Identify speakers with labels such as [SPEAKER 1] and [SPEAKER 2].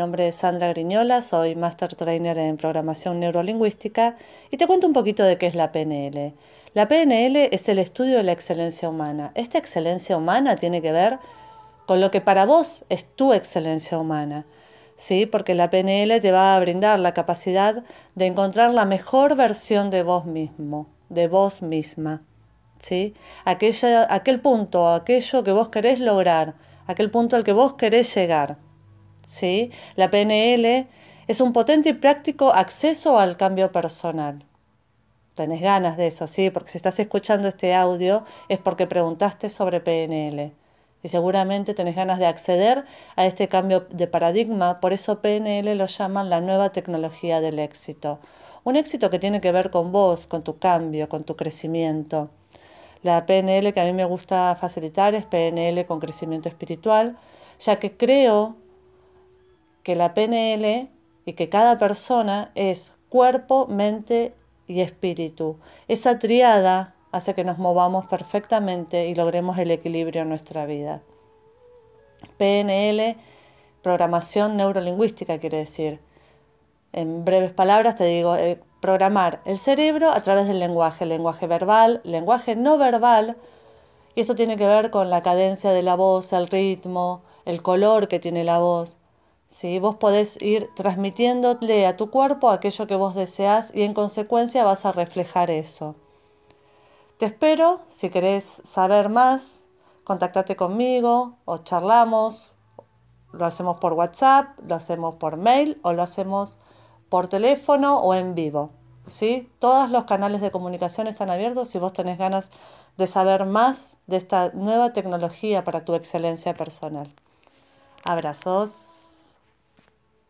[SPEAKER 1] nombre es Sandra Griñola, soy Master Trainer en Programación Neurolingüística y te cuento un poquito de qué es la PNL. La PNL es el estudio de la excelencia humana. Esta excelencia humana tiene que ver con lo que para vos es tu excelencia humana. ¿sí? Porque la PNL te va a brindar la capacidad de encontrar la mejor versión de vos mismo, de vos misma. ¿sí? aquel punto, aquello que vos querés lograr, aquel punto al que vos querés llegar. ¿Sí? La PNL es un potente y práctico acceso al cambio personal. Tenés ganas de eso, sí, porque si estás escuchando este audio es porque preguntaste sobre PNL y seguramente tenés ganas de acceder a este cambio de paradigma, por eso PNL lo llaman la nueva tecnología del éxito. Un éxito que tiene que ver con vos, con tu cambio, con tu crecimiento. La PNL que a mí me gusta facilitar es PNL con crecimiento espiritual, ya que creo que la PNL y que cada persona es cuerpo, mente y espíritu. Esa triada hace que nos movamos perfectamente y logremos el equilibrio en nuestra vida. PNL, programación neurolingüística quiere decir. En breves palabras te digo, eh, programar el cerebro a través del lenguaje, lenguaje verbal, lenguaje no verbal, y esto tiene que ver con la cadencia de la voz, el ritmo, el color que tiene la voz. ¿Sí? Vos podés ir transmitiéndole a tu cuerpo aquello que vos deseas y en consecuencia vas a reflejar eso. Te espero, si querés saber más, contactate conmigo o charlamos. Lo hacemos por WhatsApp, lo hacemos por mail o lo hacemos por teléfono o en vivo. ¿sí? Todos los canales de comunicación están abiertos si vos tenés ganas de saber más de esta nueva tecnología para tu excelencia personal. Abrazos.